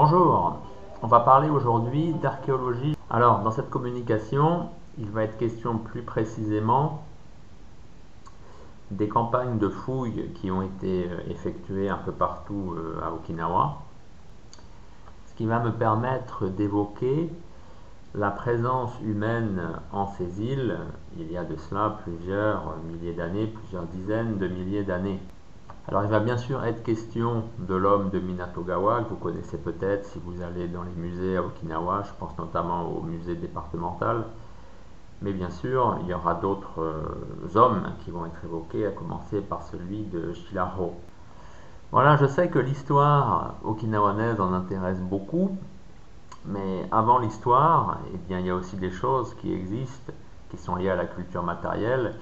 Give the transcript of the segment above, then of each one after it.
Bonjour, on va parler aujourd'hui d'archéologie. Alors, dans cette communication, il va être question plus précisément des campagnes de fouilles qui ont été euh, effectuées un peu partout euh, à Okinawa, ce qui va me permettre d'évoquer la présence humaine en ces îles il y a de cela plusieurs milliers d'années, plusieurs dizaines de milliers d'années. Alors il va bien sûr être question de l'homme de Minatogawa, que vous connaissez peut-être si vous allez dans les musées à Okinawa, je pense notamment au musée départemental. Mais bien sûr, il y aura d'autres euh, hommes qui vont être évoqués, à commencer par celui de Shilaro. Voilà, je sais que l'histoire okinawanaise en intéresse beaucoup, mais avant l'histoire, eh il y a aussi des choses qui existent, qui sont liées à la culture matérielle,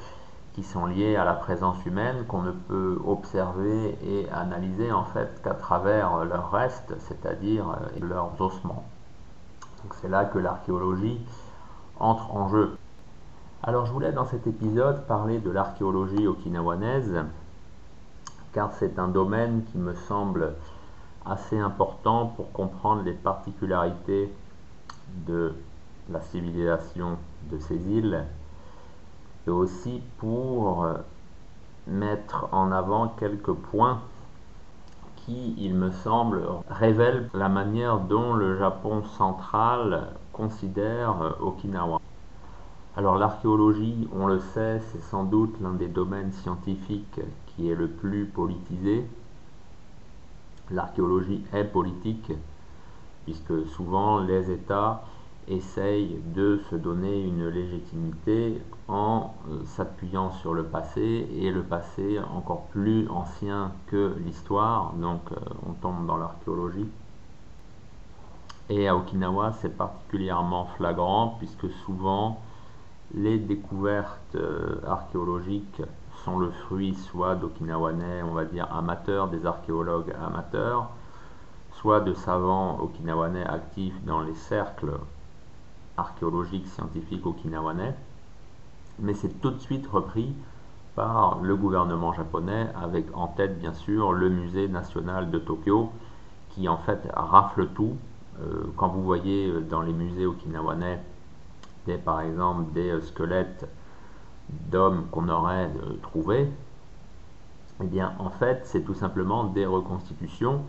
qui sont liées à la présence humaine qu'on ne peut observer et analyser en fait qu'à travers leurs restes, c'est-à-dire euh, leurs ossements. Donc c'est là que l'archéologie entre en jeu. Alors je voulais dans cet épisode parler de l'archéologie okinawanaise car c'est un domaine qui me semble assez important pour comprendre les particularités de la civilisation de ces îles et aussi pour euh, mettre en avant quelques points qui, il me semble, révèlent la manière dont le Japon central considère euh, Okinawa. Alors l'archéologie, on le sait, c'est sans doute l'un des domaines scientifiques qui est le plus politisé. L'archéologie est politique, puisque souvent les États essaye de se donner une légitimité en euh, s'appuyant sur le passé et le passé encore plus ancien que l'histoire, donc euh, on tombe dans l'archéologie. Et à Okinawa, c'est particulièrement flagrant puisque souvent les découvertes euh, archéologiques sont le fruit soit d'Okinawanais, on va dire amateurs, des archéologues amateurs, soit de savants okinawanais actifs dans les cercles archéologique scientifique okinawanais, mais c'est tout de suite repris par le gouvernement japonais avec en tête bien sûr le musée national de Tokyo qui en fait rafle tout. Euh, quand vous voyez euh, dans les musées okinawanais par exemple des euh, squelettes d'hommes qu'on aurait trouvés, eh bien en fait c'est tout simplement des reconstitutions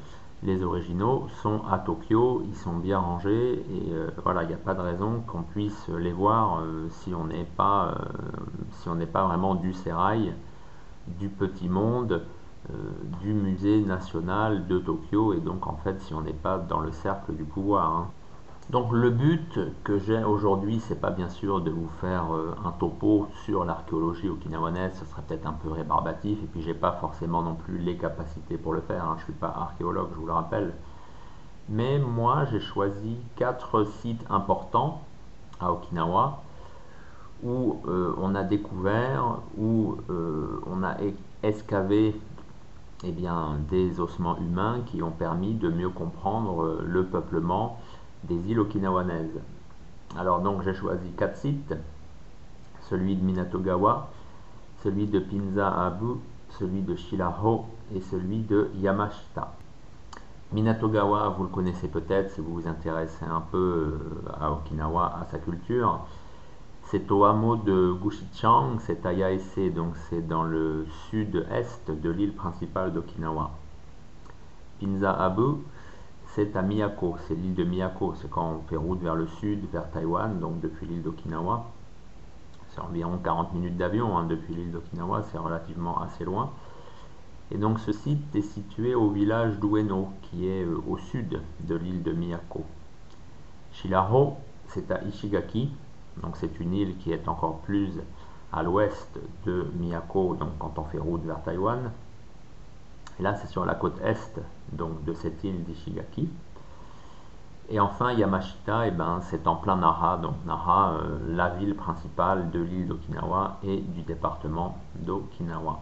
les originaux sont à Tokyo, ils sont bien rangés et euh, voilà, il n'y a pas de raison qu'on puisse les voir euh, si on n'est pas, euh, si on n'est pas vraiment du sérail, du petit monde, du musée national de Tokyo et donc en fait si on n'est pas dans le cercle du pouvoir. Hein. Donc le but que j'ai aujourd'hui, c'est pas bien sûr de vous faire euh, un topo sur l'archéologie okinawanaise, ce serait peut-être un peu rébarbatif, et puis j'ai pas forcément non plus les capacités pour le faire, hein. je suis pas archéologue, je vous le rappelle. Mais moi, j'ai choisi quatre sites importants à Okinawa où euh, on a découvert, où euh, on a escavé eh bien, des ossements humains qui ont permis de mieux comprendre le peuplement des îles okinawanaises. Alors donc j'ai choisi quatre sites, celui de Minatogawa, celui de Pinza Abu, celui de Shiraho et celui de Yamashita. Minatogawa, vous le connaissez peut-être si vous vous intéressez un peu euh, à Okinawa, à sa culture. C'est au hameau de Gushichang, c'est à Yaese, donc c'est dans le sud-est de l'île principale d'Okinawa. Pinza Abu, c'est à Miyako, c'est l'île de Miyako, c'est quand on fait route vers le sud, vers Taïwan, donc depuis l'île d'Okinawa. C'est environ 40 minutes d'avion hein, depuis l'île d'Okinawa, c'est relativement assez loin. Et donc ce site est situé au village d'Ueno, qui est euh, au sud de l'île de Miyako. Shilaro, c'est à Ishigaki, donc c'est une île qui est encore plus à l'ouest de Miyako, donc quand on fait route vers Taïwan. Là, c'est sur la côte est donc de cette île d'Ishigaki. Et enfin, Yamashita, et eh ben, c'est en plein Nara, donc Nara, euh, la ville principale de l'île d'Okinawa et du département d'Okinawa.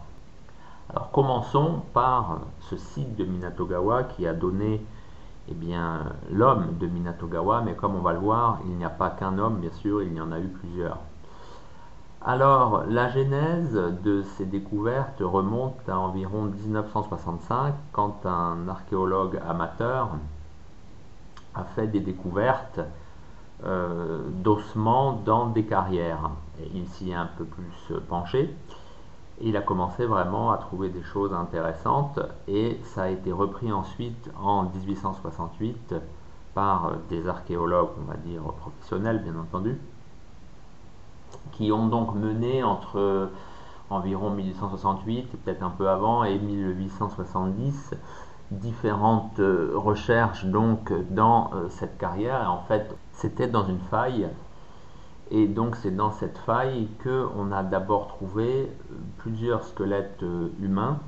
Alors commençons par ce site de Minatogawa qui a donné eh bien, l'homme de Minatogawa, mais comme on va le voir, il n'y a pas qu'un homme, bien sûr, il y en a eu plusieurs. Alors, la genèse de ces découvertes remonte à environ 1965, quand un archéologue amateur a fait des découvertes d'ossements dans des carrières. Il s'y est un peu plus penché. Il a commencé vraiment à trouver des choses intéressantes et ça a été repris ensuite en 1868 par des archéologues, on va dire professionnels bien entendu, qui ont donc mené entre environ 1868, peut-être un peu avant, et 1870, différentes recherches donc dans euh, cette carrière. Et en fait, c'était dans une faille. Et donc c'est dans cette faille qu'on a d'abord trouvé euh, plusieurs squelettes euh, humains,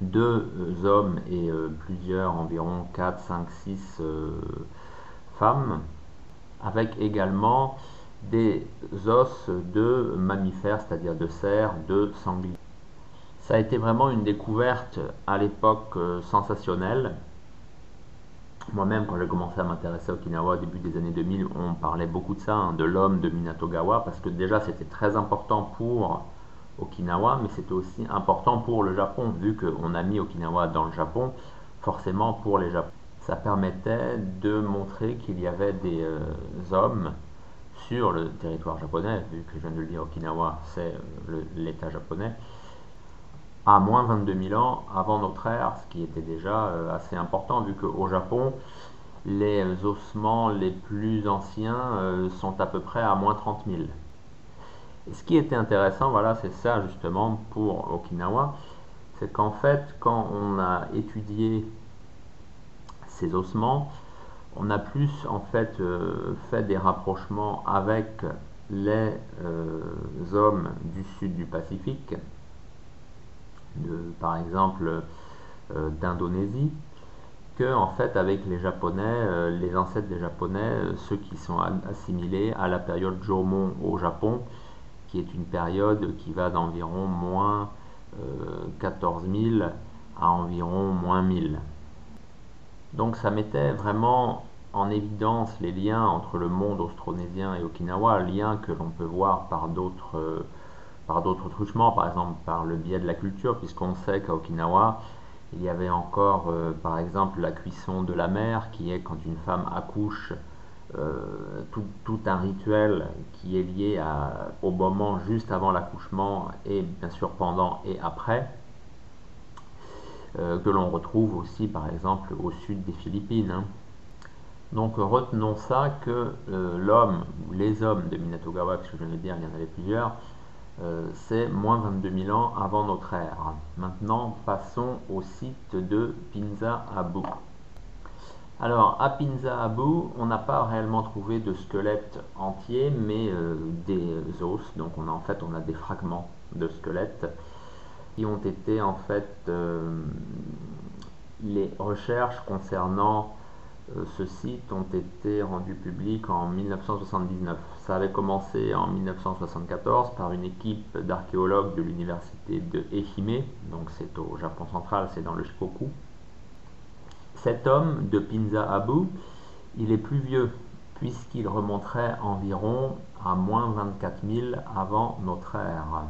deux euh, hommes et plusieurs, environ 4, 5, 6 femmes, avec également des os de mammifères, c'est-à-dire de cerfs, de sangliers. Ça a été vraiment une découverte à l'époque sensationnelle moi-même, quand j'ai commencé à m'intéresser à Okinawa au début des années 2000, on parlait beaucoup de ça, hein, de l'homme de Minatogawa, parce que déjà c'était très important pour Okinawa, mais c'était aussi important pour le Japon, vu qu'on a mis Okinawa dans le Japon, forcément pour les Japonais. Ça permettait de montrer qu'il y avait des euh, hommes sur le territoire japonais, vu que je viens de le dire, Okinawa c'est euh, l'État japonais, à moins 22 000 ans avant notre ère, ce qui était déjà euh, assez important vu qu'au Japon, les ossements les plus anciens euh, sont à peu près à moins 30 000. Et ce qui était intéressant, voilà, c'est ça justement pour Okinawa, c'est qu'en fait, quand on a étudié ces ossements, on a plus en fait euh, fait des rapprochements avec les hommes du sud du Pacifique, par exemple euh, d'Indonésie, que en fait avec les Japonais, euh, les ancêtres des Japonais, euh, ceux qui sont assimilés à la période Jomon au Japon, qui est une période qui va d'environ moins 14 000 à environ moins 1000. Donc ça mettait vraiment en évidence les liens entre le monde austronésien et Okinawa, liens que l'on peut voir par d'autres par d'autres truchements, par exemple par le biais de la culture, puisqu'on sait qu'à Okinawa, il y avait encore, euh, par exemple, la cuisson de la mer, qui est quand une femme accouche, euh, tout, un rituel qui est lié au moment juste avant l'accouchement et bien sûr pendant et après, euh, que l'on retrouve aussi, par exemple, au sud des Philippines. Hein. Donc retenons ça que l'homme, ou les hommes de Minatogawa, que je viens de dire, il y en avait plusieurs, euh, c'est moins 22 000 ans avant notre ère. Maintenant, passons au site de Pinza Abu. Alors, à Pinza Abu, on n'a pas réellement trouvé de squelettes entiers, mais euh, des os. Donc, on a en fait, on a des fragments de squelettes ont été en fait euh, les recherches concernant euh, ce site ont été rendus publics en 1979. Ça avait commencé en 1974 par une équipe d'archéologues de l'université de Ehime, donc c'est au Japon central, c'est dans le Shikoku. Cet homme de Pinza Abu, il est plus vieux, puisqu'il remonterait environ à moins 24 000 avant notre ère.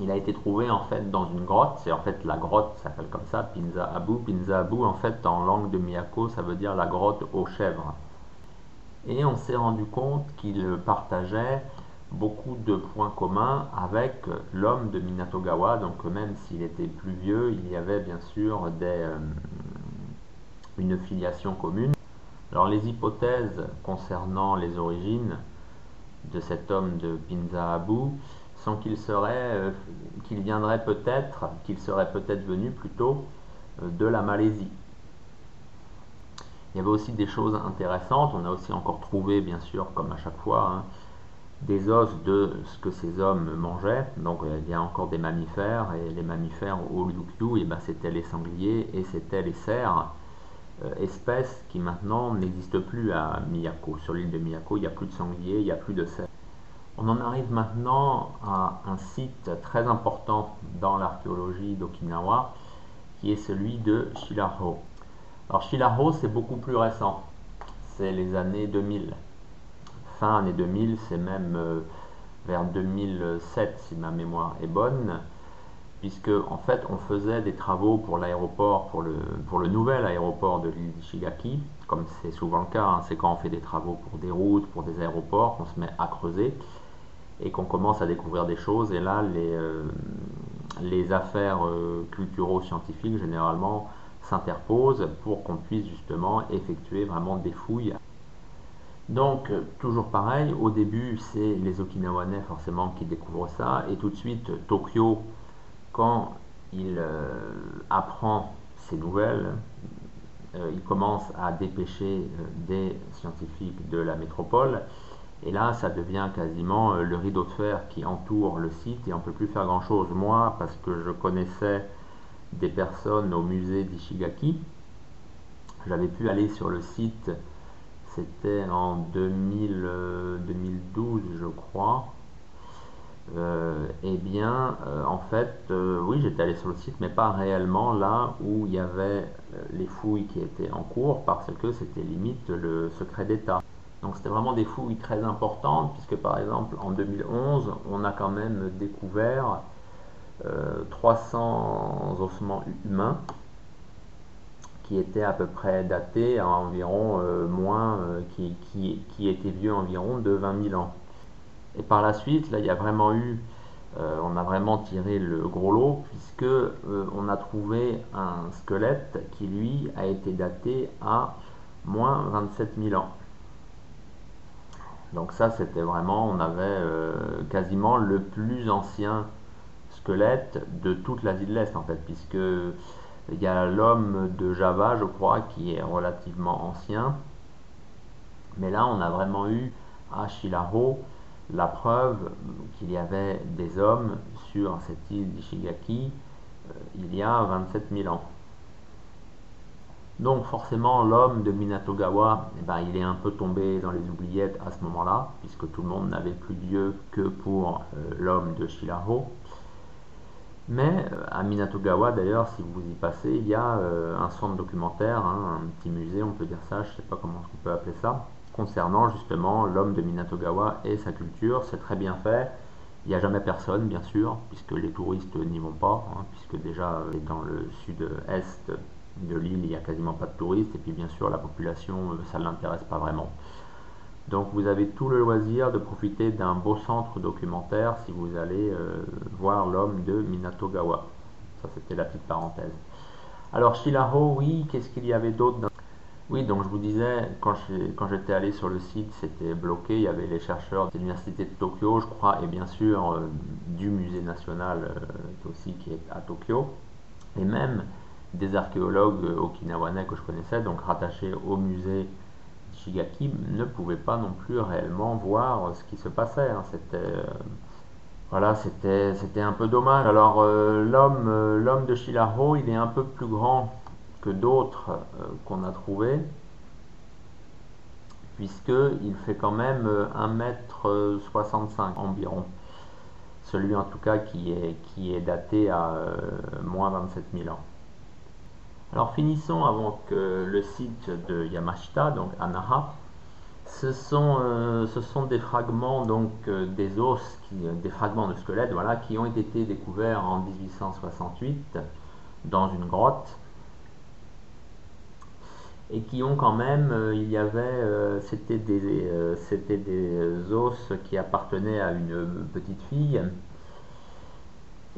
Il a été trouvé en fait dans une grotte, c'est en fait la grotte s'appelle comme ça, Pinza Abu. Pinza Abu en fait en langue de Miyako ça veut dire la grotte aux chèvres. Et on s'est rendu compte qu'il partageait beaucoup de points communs avec l'homme de Minatogawa, donc même s'il était plus vieux, il y avait bien sûr des, euh, une filiation commune. Alors les hypothèses concernant les origines de cet homme de Pinza Abu, sans qu'il serait, euh, viendrait peut-être, qu'il serait peut-être venu plutôt euh, de la Malaisie. Il y avait aussi des choses intéressantes. On a aussi encore trouvé, bien sûr, comme à chaque fois, hein, des os de ce que ces hommes mangeaient. Donc euh, il y a encore des mammifères, et les mammifères au Ryukyu, eh ben, c'était les sangliers et c'était les cerfs, espèces qui maintenant n'existent plus à Miyako. Sur l'île de Miyako, il n'y a plus de sangliers, il n'y a plus de cerfs. On en arrive maintenant à un site très important dans l'archéologie d'Okinawa, qui est celui de Shiraho. Alors Shiraho, c'est beaucoup plus récent, c'est les années 2000. Fin année 2000, c'est même euh, vers 2007 si ma mémoire est bonne. puisque en fait on faisait des travaux pour l'aéroport, pour le, pour le nouvel aéroport de l'île d'Ishigaki, comme c'est souvent le cas, hein. c'est quand on fait des travaux pour des routes, pour des aéroports, qu'on se met à creuser et qu'on commence à découvrir des choses. Et là, les, euh, les affaires euh, culturo-scientifiques généralement s'interposent pour qu'on puisse justement effectuer vraiment des fouilles. Donc, toujours pareil, au début, c'est les Okinawanais forcément qui découvrent ça, et tout de suite, Tokyo quand il euh, apprend ces nouvelles, euh, il commence à dépêcher euh, des scientifiques de la métropole. Et là, ça devient quasiment le rideau de fer qui entoure le site et on ne peut plus faire grand-chose. Moi, parce que je connaissais des personnes au musée d'Ishigaki, j'avais pu aller sur le site, c'était en 2012, je crois, euh, eh bien, euh, en fait, euh, oui, j'étais allé sur le site, mais pas réellement là où il y avait les fouilles qui étaient en cours, parce que c'était limite le secret d'État. Donc c'était vraiment des fouilles très importantes, puisque par exemple en 2011, on a quand même découvert 300 ossements humains qui étaient à peu près datés à environ moins, qui, qui, qui étaient vieux environ de 20 000 ans. Et par la suite, là, il y a vraiment eu, euh, on a vraiment tiré le gros lot, puisque euh, on a trouvé un squelette qui, lui, a été daté à moins 27 000 ans. Donc ça, c'était vraiment, on avait euh, quasiment le plus ancien squelette de toute l'Asie de l'Est, en fait, puisque il y a l'homme de Java, je crois, qui est relativement ancien. Mais là, on a vraiment eu à Shilaro la preuve qu'il y avait des hommes sur cette île d'Ishigaki euh, il y a 27 000 ans. Donc forcément l'homme de Minatogawa, eh ben, il est un peu tombé dans les oubliettes à ce moment-là, puisque tout le monde n'avait plus Dieu que pour euh, l'homme de Shiraho. Mais euh, à Minatogawa d'ailleurs, si vous y passez, il y a un centre documentaire, hein, un petit musée, on peut dire ça, je ne sais pas comment on peut appeler ça, concernant justement l'homme de Minatogawa et sa culture. C'est très bien fait. Il n'y a jamais personne, bien sûr, puisque les touristes n'y vont pas, hein, puisque déjà euh, dans le sud-est de l'île, il n'y a quasiment pas de touristes, et puis bien sûr, la population, euh, ça ne l'intéresse pas vraiment. Donc vous avez tout le loisir de profiter d'un beau centre documentaire si vous allez euh, voir l'homme de Minatogawa. Ça, c'était la petite parenthèse. Alors, Shilaro, oui, qu'est-ce qu'il y avait d'autre dans oui, donc je vous disais, quand j'étais allé sur le site, c'était bloqué. Il y avait les chercheurs de l'Université de Tokyo, je crois, et bien sûr euh, du Musée national aussi qui est à Tokyo. Et même des archéologues okinawanais que je connaissais, donc rattachés au musée Shigaki, ne pouvaient pas non plus réellement voir ce qui se passait. Hein. C'était. Euh, voilà, c'était un peu dommage. Alors l'homme l'homme de Shilaro, il est un peu plus grand que d'autres euh, qu'on a trouvés, puisqu'il fait quand même 1m65 euh, environ. Celui en tout cas qui est, qui est daté à euh, moins 27 000 ans. Alors finissons avant que le site de Yamashita, donc Anaha, ce sont, sont des fragments donc des os, qui, des fragments de squelettes, voilà, qui ont été découverts en 1868 dans une grotte. Et qui ont quand même, euh, il y avait, euh, c'était des, euh, c'était des os qui appartenaient à une petite fille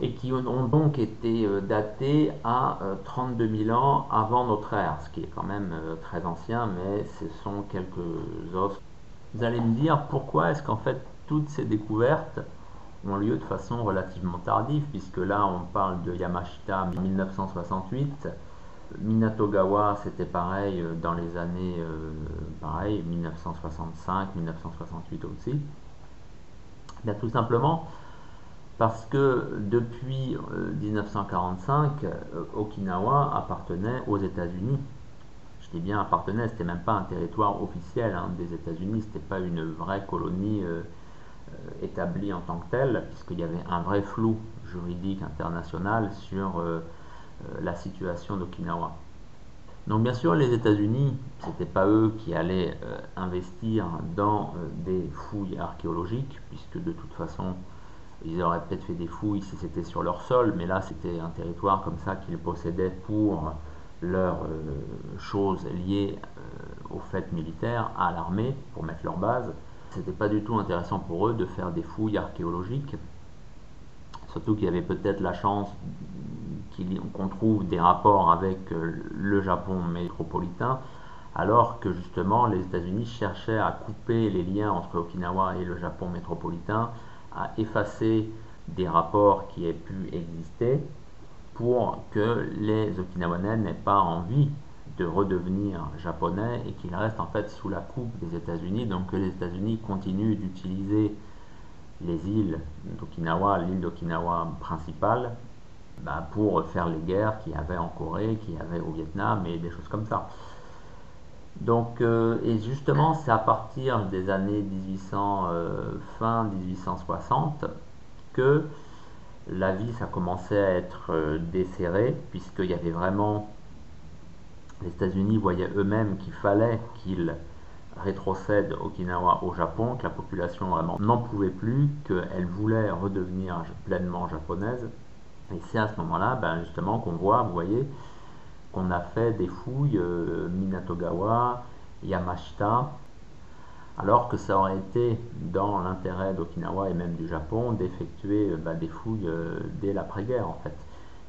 et qui ont donc été datés à 32 000 ans avant notre ère, ce qui est quand même très ancien, mais ce sont quelques os. Vous allez me dire pourquoi est-ce qu'en fait toutes ces découvertes ont lieu de façon relativement tardive, puisque là on parle de Yamashita 1968, Minatogawa, c'était pareil euh, dans les années euh, pareil, 1965, 1968 aussi. Bien, tout simplement parce que depuis 1945, euh, Okinawa appartenait aux États-Unis. Je dis bien appartenait, c'était même pas un territoire officiel hein, des États-Unis, c'était pas une vraie colonie établie en tant que telle, puisqu'il y avait un vrai flou juridique international sur euh, la situation d'Okinawa. Donc bien sûr, les États-Unis, ce n'était pas eux qui allaient euh, investir dans euh, des fouilles archéologiques, puisque de toute façon, ils auraient peut-être fait des fouilles si c'était sur leur sol, mais là c'était un territoire comme ça qu'ils possédaient pour leurs choses liées aux fêtes militaires, à l'armée, pour mettre leur base. C'était pas du tout intéressant pour eux de faire des fouilles archéologiques, surtout qu'il y avait peut-être la chance qu'on trouve des rapports avec le Japon métropolitain, alors que justement les États-Unis cherchaient à couper les liens entre Okinawa et le Japon métropolitain, à effacer des rapports qui aient pu exister pour que les Okinawanais n'aient pas envie de redevenir japonais et qu'ils restent en fait sous la coupe des États-Unis, donc que les États-Unis continuent d'utiliser les îles d'Okinawa, l'île d'Okinawa principale, bah, pour faire les guerres qu'il y avait en Corée, qu'il y avait au Vietnam et des choses comme ça. Donc, euh, et justement, c'est à partir des années 1800, euh, fin 1860, que la vie, ça commençait à être euh, desserrée, puisqu'il y avait vraiment. Les États-Unis voyaient eux-mêmes qu'il fallait qu'ils rétrocèdent Okinawa au Japon, que la population vraiment n'en pouvait plus, qu'elle voulait redevenir pleinement japonaise. Et c'est à ce moment-là, ben, justement, qu'on voit, vous voyez, qu'on a fait des fouilles euh, Minatogawa, Yamashita, alors que ça aurait été dans l'intérêt d'Okinawa et même du Japon d'effectuer euh, bah, des fouilles euh, dès l'après-guerre en fait.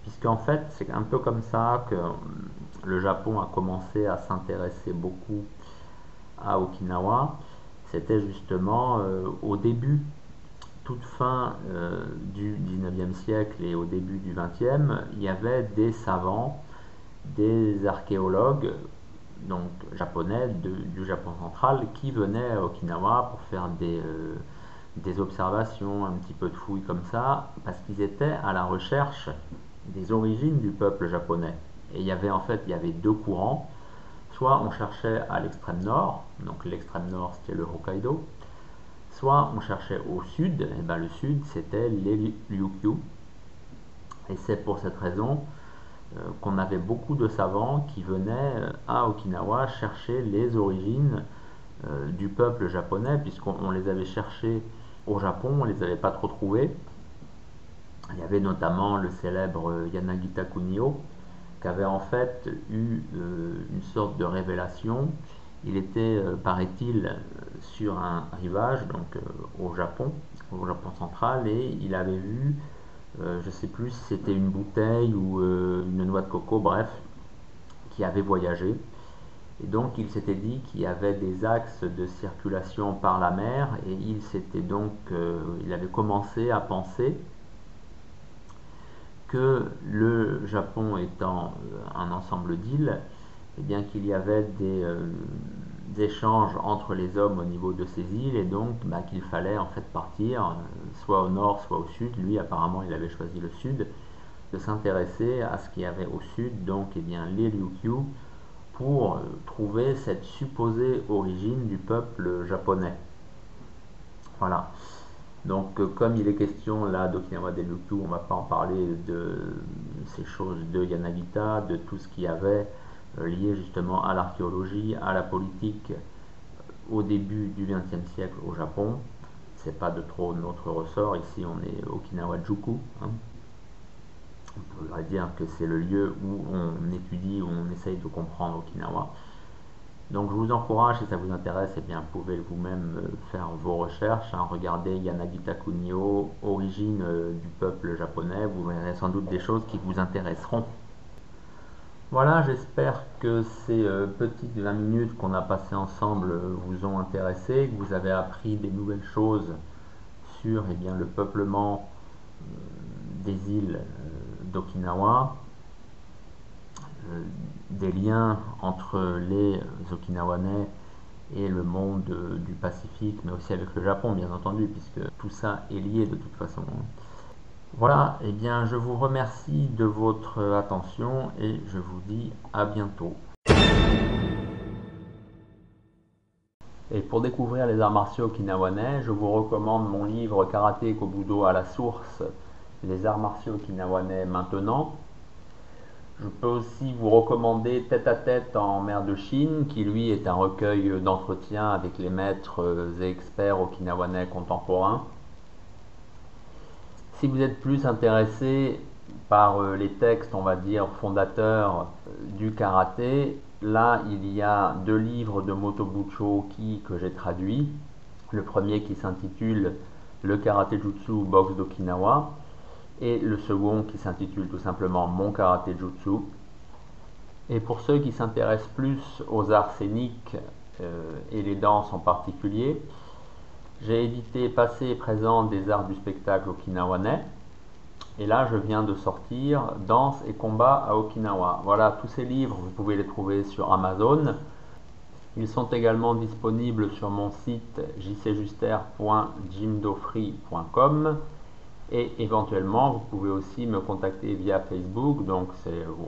Puisqu'en fait, c'est un peu comme ça que le Japon a commencé à s'intéresser beaucoup à Okinawa. C'était justement au début, toute fin du 19e siècle et au début du 20e, il y avait des savants des archéologues donc japonais du Japon central qui venaient à Okinawa pour faire des, euh, des observations, un petit peu de fouilles comme ça, parce qu'ils étaient à la recherche des origines du peuple japonais. Et il y avait en fait il y avait deux courants. Soit on cherchait à l'extrême nord, donc l'extrême nord c'était le Hokkaido, soit on cherchait au sud, et ben le sud c'était les Ryukyu. Et c'est pour cette raison qu'on avait beaucoup de savants qui venaient euh, à Okinawa chercher les origines euh, du peuple japonais, puisqu'on les avait cherchés au Japon, on ne les avait pas trop trouvés. Il y avait notamment le célèbre Yanagita Kunio, qui avait en fait eu une sorte de révélation. Il était, paraît-il, sur un rivage, donc au Japon, au Japon central, et il avait vu euh, je ne sais plus si c'était une bouteille ou euh, une noix de coco, bref, qui avait voyagé. Et donc il s'était dit qu'il y avait des axes de circulation par la mer et il s'était donc, euh, il avait commencé à penser que le Japon étant un ensemble d'îles, eh bien qu'il y avait des, échanges entre les hommes au niveau de ces îles et donc bah, qu'il fallait en fait partir euh, soit au nord soit au sud. Lui apparemment il avait choisi le sud de s'intéresser à ce qu'il y avait au sud donc eh bien les Ryukyu pour euh, trouver cette supposée origine du peuple japonais. Voilà. Donc euh, comme il est question là d'Okinawa des Ryukyu, on va pas en parler de ces choses de Yanagita, de tout ce qu'il y avait euh, lié justement à l'archéologie, à la politique euh, au début du XXe siècle au Japon. C'est pas de trop notre ressort. Ici, on est Okinawa Juku. Hein. On pourrait dire que c'est le lieu où on étudie, où on essaye de comprendre Okinawa. Donc je vous encourage, si ça vous intéresse, eh bien, vous pouvez vous-même euh, faire vos recherches. Hein. Regardez Yanagita Kunio, origine du peuple japonais. Vous verrez sans doute des choses qui vous intéresseront. Voilà, j'espère que ces euh, petites 20 minutes qu'on a passées ensemble euh, vous ont intéressé, que vous avez appris des nouvelles choses sur eh bien, le peuplement euh, des îles d'Okinawa, des liens entre les Okinawanais et le monde du Pacifique, mais aussi avec le Japon, bien entendu, puisque tout ça est lié de toute façon. Voilà, eh bien je vous remercie de votre attention et je vous dis à bientôt. Et pour découvrir les arts martiaux okinawanais, je vous recommande mon livre Karaté Kobudo à la source, les arts martiaux okinawanais maintenant. Je peux aussi vous recommander Tête à tête en mer de Chine, qui lui est un recueil d'entretien avec les maîtres et experts okinawanais contemporains. Si vous êtes plus intéressé par euh, les textes, on va dire, fondateurs euh, du karaté, là, il y a deux livres de Motobucho Ki que j'ai traduits. Le premier qui s'intitule Le karaté jutsu boxe d'Okinawa et le second qui s'intitule tout simplement Mon karaté jutsu. Et pour ceux qui s'intéressent plus aux arts scéniques euh, et les danses en particulier, j'ai édité Passé et présent des arts du spectacle okinawanais. Et là, je viens de sortir Danse et combat à Okinawa. Voilà, tous ces livres, vous pouvez les trouver sur Amazon. Ils sont également disponibles sur mon site jcjuster.jimdofree.com et éventuellement, vous pouvez aussi me contacter via Facebook. Donc,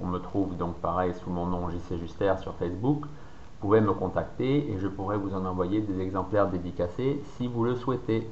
on me trouve donc pareil sous mon nom JC Juster sur Facebook. Vous pouvez me contacter et je pourrai vous en envoyer des exemplaires dédicacés si vous le souhaitez.